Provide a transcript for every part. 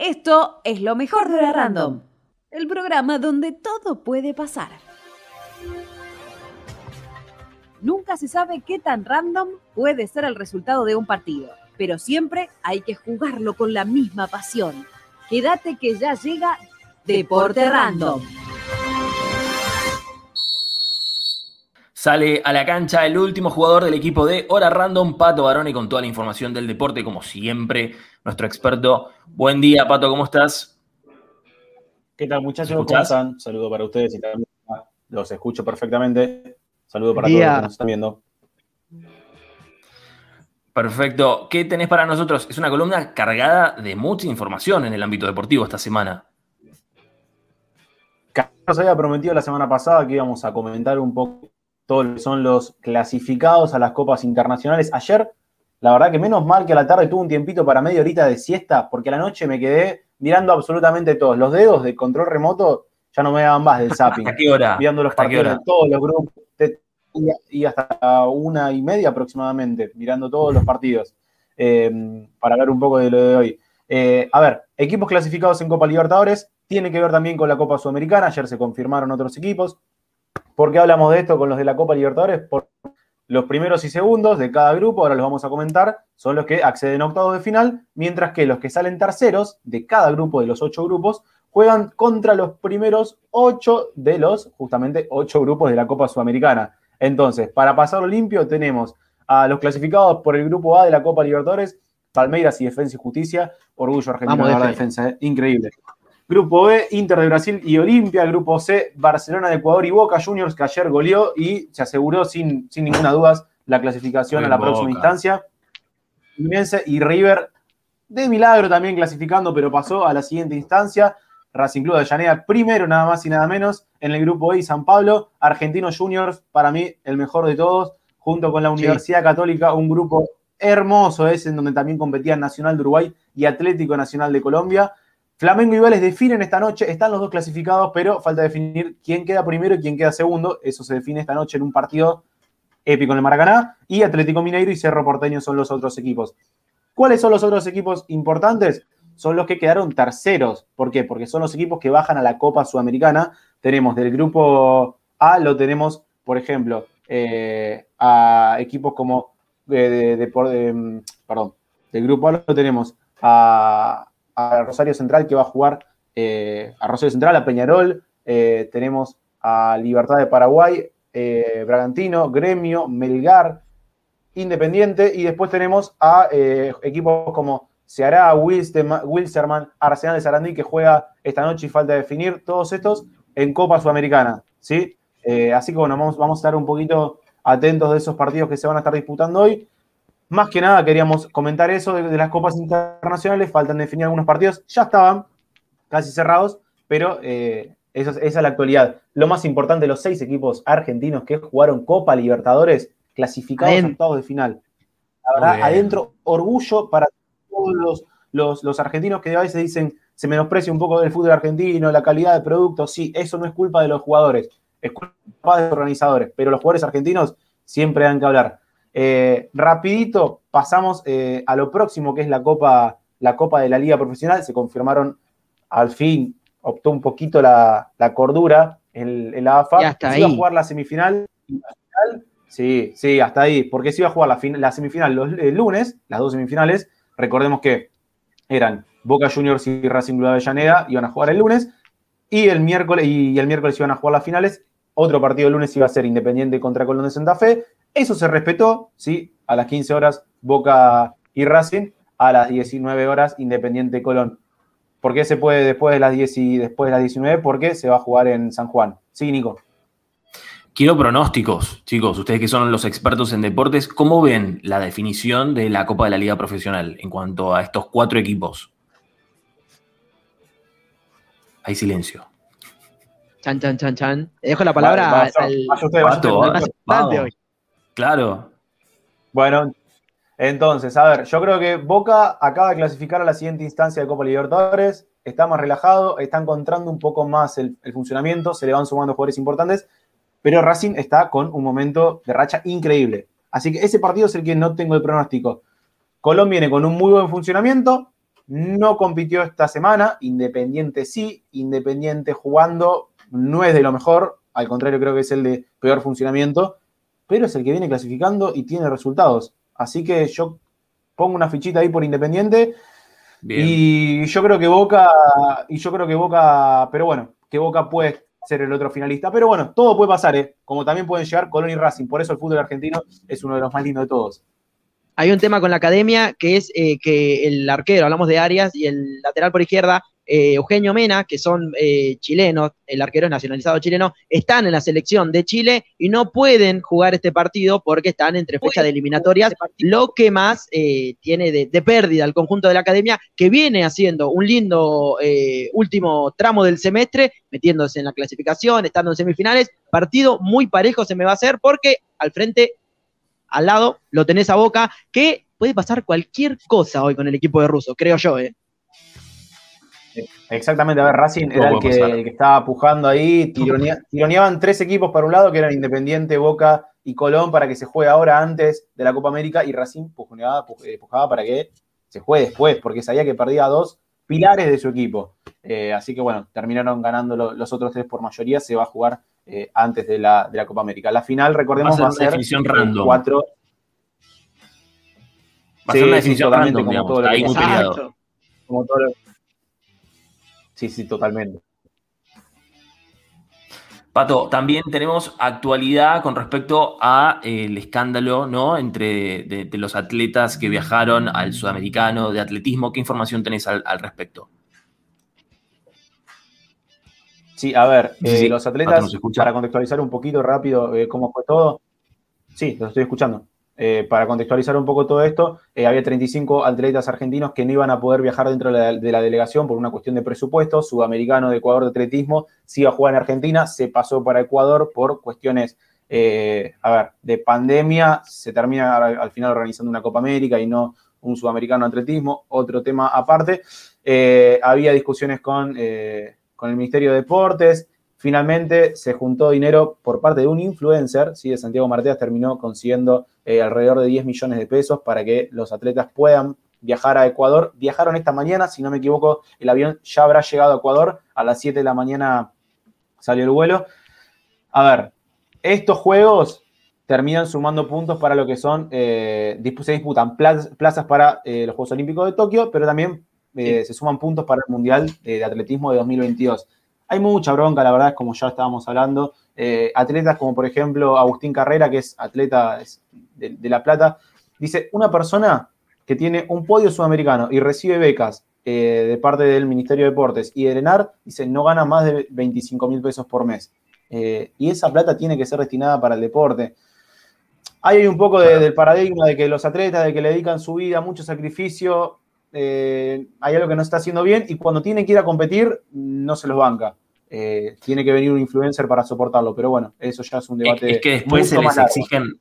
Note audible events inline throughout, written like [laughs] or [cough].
Esto es lo mejor de la Random, el programa donde todo puede pasar. Nunca se sabe qué tan random puede ser el resultado de un partido, pero siempre hay que jugarlo con la misma pasión. Quédate que ya llega Deporte Random. Sale a la cancha el último jugador del equipo de Hora Random, Pato Barone, con toda la información del deporte, como siempre, nuestro experto. Buen día, Pato, ¿cómo estás? ¿Qué tal, muchachos? ¿Cómo están? Saludo para ustedes y también los escucho perfectamente. Saludo para todos los que nos están viendo. Perfecto. ¿Qué tenés para nosotros? Es una columna cargada de mucha información en el ámbito deportivo esta semana. Nos había prometido la semana pasada que íbamos a comentar un poco todos lo que son los clasificados a las copas internacionales. Ayer, la verdad que menos mal que a la tarde tuve un tiempito para media horita de siesta, porque a la noche me quedé mirando absolutamente todos. Los dedos de control remoto ya no me daban más del [laughs] zapping. ¿A qué hora? Mirando los partidos de todos los grupos. y hasta una y media aproximadamente, mirando todos los partidos, eh, para hablar un poco de lo de hoy. Eh, a ver, equipos clasificados en Copa Libertadores, tiene que ver también con la Copa Sudamericana, ayer se confirmaron otros equipos, ¿Por qué hablamos de esto con los de la Copa Libertadores? Por los primeros y segundos de cada grupo, ahora los vamos a comentar, son los que acceden a octavos de final, mientras que los que salen terceros de cada grupo de los ocho grupos juegan contra los primeros ocho de los, justamente, ocho grupos de la Copa Sudamericana. Entonces, para pasarlo limpio, tenemos a los clasificados por el grupo A de la Copa Libertadores, Palmeiras y Defensa y Justicia, Orgullo Argentino de la defensa, ¿eh? increíble. Grupo B, Inter de Brasil y Olimpia. Grupo C, Barcelona de Ecuador y Boca Juniors, que ayer goleó y se aseguró sin, sin ninguna duda la clasificación a la próxima instancia. Y River, de milagro también clasificando, pero pasó a la siguiente instancia. Racing Club de Llanea, primero nada más y nada menos. En el grupo E, San Pablo. Argentinos Juniors, para mí el mejor de todos, junto con la Universidad Católica, un grupo hermoso es en donde también competían Nacional de Uruguay y Atlético Nacional de Colombia. Flamengo y Vélez definen esta noche, están los dos clasificados, pero falta definir quién queda primero y quién queda segundo. Eso se define esta noche en un partido épico en el Maracaná. Y Atlético Mineiro y Cerro Porteño son los otros equipos. ¿Cuáles son los otros equipos importantes? Son los que quedaron terceros. ¿Por qué? Porque son los equipos que bajan a la Copa Sudamericana. Tenemos del grupo A, lo tenemos, por ejemplo, eh, a equipos como de, de, mm, perdón, del grupo A lo tenemos a, a Rosario Central que va a jugar eh, a Rosario Central, a Peñarol, eh, tenemos a Libertad de Paraguay, eh, Bragantino, Gremio, Melgar, Independiente y después tenemos a equipos como Ceará, Wilsterman, Arsenal de Sarandí que juega esta noche y falta definir todos estos en Copa Sudamericana, ¿sí? así que bueno, vamos, vamos a estar un poquito atentos de esos partidos que se van a estar disputando hoy. Más que nada queríamos comentar eso de, las copas internacionales, faltan definir algunos partidos, ya estaban casi cerrados, pero eh, esa, es la actualidad. Lo más importante, los seis equipos argentinos que jugaron Copa Libertadores, clasificados a octavos de final. La verdad, adentro, orgullo para todos los, los, argentinos que a veces dicen se menosprecia un poco del fútbol argentino, la calidad de producto. Sí, eso no es culpa de los jugadores, es culpa de los organizadores, pero los jugadores argentinos siempre dan que hablar. Eh, rapidito, pasamos eh, a lo próximo, que es la Copa, la Copa de la Liga Profesional. Se confirmaron, al fin, optó un poquito la, cordura en, la AFA. hasta iba a jugar la semifinal. Sí, sí, hasta ahí. Porque se iba a jugar la, la semifinal los, el lunes, las dos semifinales. Recordemos que eran Boca Juniors y Racing Club de Avellaneda, iban a jugar el lunes. Y el miércoles, y el miércoles iban a jugar las finales. Otro partido el lunes iba a ser Independiente contra Colón de Santa Fe. Eso se respetó, ¿sí? A las 15 horas Boca y Racing, a las 19 horas Independiente Colón. ¿Por qué se puede después de las 10 y después de las 19? Porque se va a jugar en San Juan. Sí, Nico. Quiero pronósticos, chicos, ustedes que son los expertos en deportes, ¿cómo ven la definición de la Copa de la Liga Profesional en cuanto a estos cuatro equipos? Hay silencio. Chan, chan, chan, chan. Dejo la palabra al, Claro. Bueno, entonces, a ver, yo creo que Boca acaba de clasificar a la siguiente instancia de Copa Libertadores, está más relajado, está encontrando un poco más el, funcionamiento, se le van sumando jugadores importantes, pero Racing está con un momento de racha increíble. Así que ese partido es el que no tengo el pronóstico. Colón viene con un muy buen funcionamiento, no compitió esta semana, Independiente sí, Independiente jugando no es de lo mejor, al contrario creo que es el de peor funcionamiento, pero es el que viene clasificando y tiene resultados. Así que yo pongo una fichita ahí por Independiente y yo creo que Boca, y yo creo que Boca, pero bueno, que Boca puede ser el otro finalista. Pero bueno, todo puede pasar, ¿eh? como también pueden llegar Colón y Racing. Por eso el fútbol argentino es uno de los más lindos de todos hay un tema con la academia que es eh, que el arquero, hablamos de Arias, y el lateral por izquierda, eh, Eugenio Mena, que son eh, chilenos, el arquero es nacionalizado chileno, están en la selección de Chile y no pueden jugar este partido porque están entre fechas de eliminatorias, lo que más tiene de, de, pérdida el conjunto de la academia, que viene haciendo un lindo último tramo del semestre, metiéndose en la clasificación, estando en semifinales, partido muy parejo se me va a hacer porque al frente al lado, lo tenés a Boca, que puede pasar cualquier cosa hoy con el equipo de Russo, creo yo. ¿eh? Exactamente, a ver, Racing era el que, estaba pujando ahí, tironeaban tres equipos para un lado, que eran Independiente, Boca y Colón, para que se juegue ahora antes de la Copa América, y Racing pujaba, eh, pujaba para que se juegue después, porque sabía que perdía dos pilares de su equipo. Eh, así que bueno, terminaron ganando los otros tres por mayoría, se va a jugar eh, antes de la, de la, Copa América. La final, recordemos, va a ser, va a ser random. cuatro. Va a ser una definición random, como todo ahí muy Como todo Sí, sí, totalmente. Pato, también tenemos actualidad con respecto a eh, el escándalo, ¿no? Entre de, los atletas que viajaron al sudamericano de atletismo. ¿Qué información tenés al respecto? Sí, a ver, eh, los atletas, para contextualizar un poquito rápido eh, cómo fue todo. Sí, lo estoy escuchando. Eh, para contextualizar un poco todo esto, había 35 atletas argentinos que no iban a poder viajar dentro de la, delegación por una cuestión de presupuesto. Sudamericano de Ecuador de atletismo sí iba a jugar en Argentina, se pasó para Ecuador por cuestiones, a ver, de pandemia. Se termina al, final organizando una Copa América y no un sudamericano de atletismo. Otro tema aparte. había discusiones con con el Ministerio de Deportes. Finalmente se juntó dinero por parte de un influencer, ¿sí? de Santiago Marteas terminó consiguiendo eh, alrededor de 10 millones de pesos para que los atletas puedan viajar a Ecuador. Viajaron esta mañana, si no me equivoco, el avión ya habrá llegado a Ecuador, a las 7 de la mañana salió el vuelo. A ver, estos juegos terminan sumando puntos para lo que son, eh, se disputan plazas para eh, los Juegos Olímpicos de Tokio, pero también eh, se suman puntos para el Mundial de, Atletismo de 2022. Hay mucha bronca, la verdad, es como ya estábamos hablando. Eh, atletas como, por ejemplo, Agustín Carrera, que es atleta de, La Plata, dice, una persona que tiene un podio sudamericano y recibe becas eh, de parte del Ministerio de Deportes y de ENAR, dice, no gana más de 25 mil pesos por mes. y esa plata tiene que ser destinada para el deporte. Hay un poco del paradigma de que los atletas, de que le dedican su vida, mucho sacrificio, eh, hay algo que no está haciendo bien y cuando tiene que ir a competir no se los banca. Eh, tiene que venir un influencer para soportarlo, pero bueno, eso ya es un debate. Es que después se les exigen,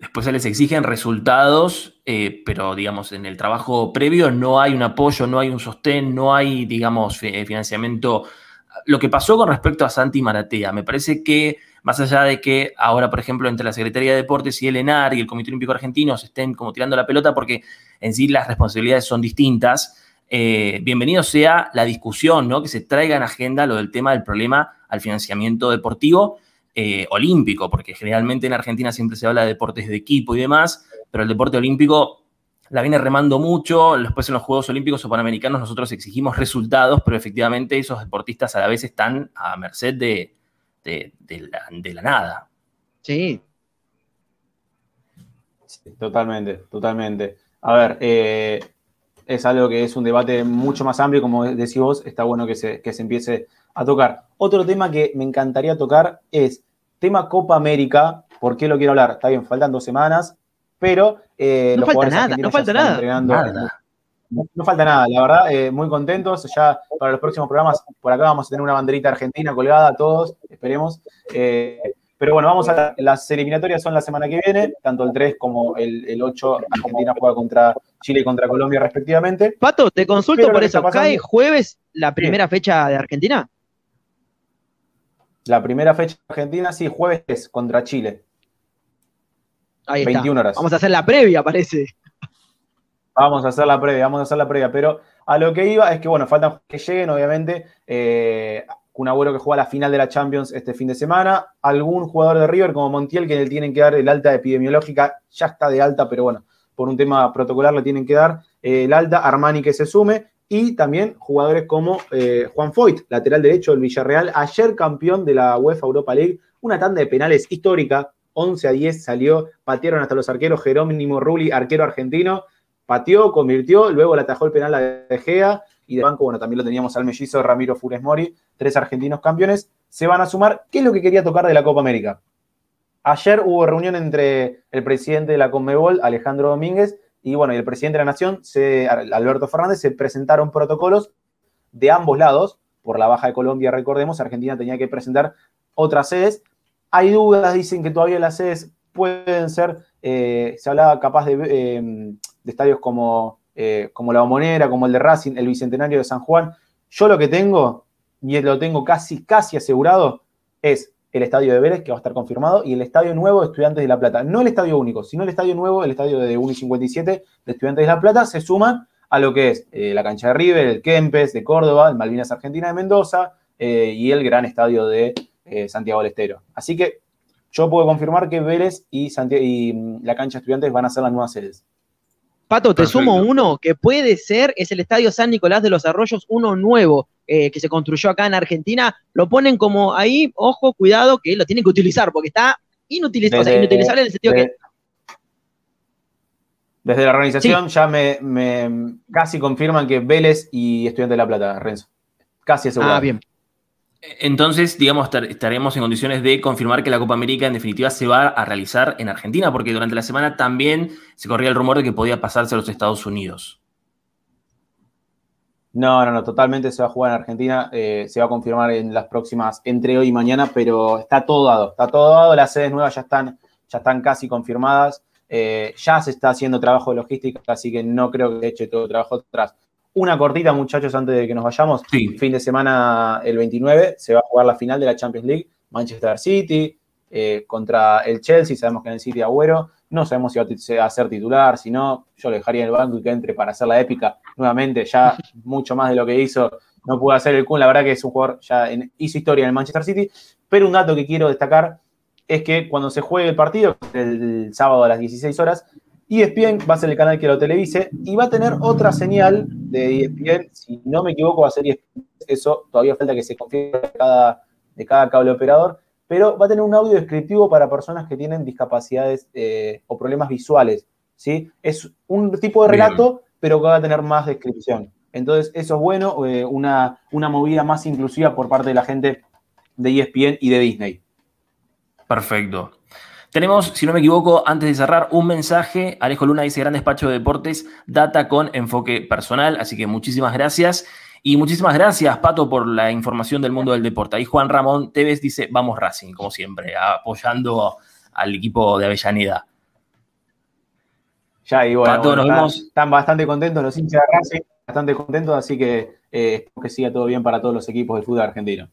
después se les exigen resultados, eh, pero digamos, en el trabajo previo no hay un apoyo, no hay un sostén, no hay, digamos, financiamiento. Lo que pasó con respecto a Santi Maratea, me parece que más allá de que ahora, por ejemplo, entre la Secretaría de Deportes y el ENAR y el Comité Olímpico Argentino se estén como tirando la pelota porque en sí las responsabilidades son distintas, eh, bienvenido sea la discusión, ¿no? Que se traiga en agenda lo del tema del problema al financiamiento deportivo eh, olímpico, porque generalmente en Argentina siempre se habla de deportes de equipo y demás, pero el deporte olímpico la viene remando mucho. Después en los Juegos Olímpicos o Panamericanos nosotros exigimos resultados, pero efectivamente esos deportistas a la vez están a merced de, de, la, nada. Sí. Totalmente, totalmente. A ver, eh, es algo que es un debate mucho más amplio, como decís vos, está bueno que se, que se empiece a tocar. Otro tema que me encantaría tocar es tema Copa América. ¿Por qué lo quiero hablar? Está bien, faltan dos semanas, pero eh, no falta nada, no falta nada. No, falta nada, la verdad, eh, muy contentos. Ya para los próximos programas, por acá vamos a tener una banderita argentina colgada, todos, esperemos. Eh, pero bueno, vamos a las eliminatorias son la semana que viene, tanto el 3 como el, 8, Argentina juega contra Chile contra Colombia respectivamente. Pato, te consulto por eso, ¿cae jueves la primera fecha de Argentina? La primera fecha de Argentina, sí, jueves es contra Chile. Ahí 21 horas. Vamos a hacer la previa, parece. Vamos a hacer la previa, vamos a hacer la previa. Pero a lo que iba es que, bueno, faltan que lleguen, obviamente. Eh, un abuelo que juega la final de la Champions este fin de semana. Algún jugador de River como Montiel que le tienen que dar el alta epidemiológica. Ya está de alta, pero bueno, por un tema protocolar le tienen que dar eh, el alta. Armani que se sume. Y también jugadores como eh, Juan Foyt, lateral derecho del Villarreal, ayer campeón de la UEFA Europa League. Una tanda de penales histórica. 11 a 10 salió, patearon hasta los arqueros Jerónimo Rulli, arquero argentino, pateó, convirtió, luego le atajó el penal a De Gea y de banco, bueno, también lo teníamos al mellizo Ramiro Fures Mori, tres argentinos campeones, se van a sumar. ¿Qué es lo que quería tocar de la Copa América? Ayer hubo reunión entre el presidente de la Conmebol, Alejandro Domínguez, y bueno, el presidente de la Nación, Alberto Fernández, se presentaron protocolos de ambos lados. Por la baja de Colombia, recordemos, Argentina tenía que presentar otras sedes. Hay dudas, dicen que todavía las sedes pueden ser, eh, se hablaba capaz de, eh, de estadios como eh, como la Bombonera, como el de Racing, el Bicentenario de San Juan. Yo lo que tengo, y lo tengo casi, casi asegurado, es el estadio de Vélez, que va a estar confirmado, y el estadio nuevo de Estudiantes de La Plata. No el estadio único, sino el estadio nuevo, el estadio de 1 57 de Estudiantes de La Plata, se suman a lo que es eh, la cancha de River, el Kempes de Córdoba, el Malvinas Argentina de Mendoza eh, y el gran estadio de Santiago del Estero. Así que yo puedo confirmar que Vélez y, y mm, la cancha de Estudiantes van a ser las nuevas sedes. Pato, te sumo uno que puede ser, es el Estadio San Nicolás de los Arroyos, uno nuevo eh, que se construyó acá en Argentina. Lo ponen como ahí, ojo, cuidado, que lo tienen que utilizar porque está inutilizable, inutilizable en el sentido que... Desde la organización ya me, casi confirman que Vélez y Estudiante de La Plata, Renzo. Casi asegurado. Ah, bien. Entonces, digamos, estaremos en condiciones de confirmar que la Copa América en definitiva se va a realizar en Argentina, porque durante la semana también se corría el rumor de que podía pasarse a los Estados Unidos. No, no, no, totalmente se va a jugar en Argentina, eh, se va a confirmar en las próximas, entre hoy y mañana, pero está todo dado, está todo dado, las sedes nuevas ya están, ya están casi confirmadas, eh, ya se está haciendo trabajo de logística, así que no creo que eche todo trabajo atrás. Una cortita, muchachos, antes de que nos vayamos. Fin de semana, el 29, se va a jugar la final de la Champions League. Manchester City eh, contra el Chelsea. Sabemos que en el City Agüero. No sabemos si va a ser titular, si no, yo le dejaría en el banco y que entre para hacer la épica. Nuevamente, ya [laughs] mucho más de lo que hizo. No pudo hacer el Kun. La verdad que es un jugador ya hizo historia en el Manchester City. Pero un dato que quiero destacar es que cuando se juegue el partido, el sábado a las 16 horas, ESPN va a ser el canal que lo televise y va a tener otra señal de ESPN, si no me equivoco va a ser ESPN, eso todavía falta que se confirme de cada, de cada cable operador, pero va a tener un audio descriptivo para personas que tienen discapacidades eh, o problemas visuales, ¿sí? Es un tipo de relato, pero que va a tener más descripción. Entonces, eso es bueno, eh, una, una movida más inclusiva por parte de la gente de ESPN y de Disney. Perfecto. Tenemos, si no me equivoco, antes de cerrar, un mensaje. Alejo Luna dice Gran Despacho de Deportes, data con enfoque personal. Así que muchísimas gracias. Y muchísimas gracias, Pato, por la información del mundo del deporte. Ahí Juan Ramón Tevez dice, vamos Racing, como siempre, apoyando al equipo de Avellaneda. Ya, y bueno, están, bastante contentos los hinchas de Racing, bastante contentos, así que eh, espero que siga todo bien para todos los equipos del fútbol argentino.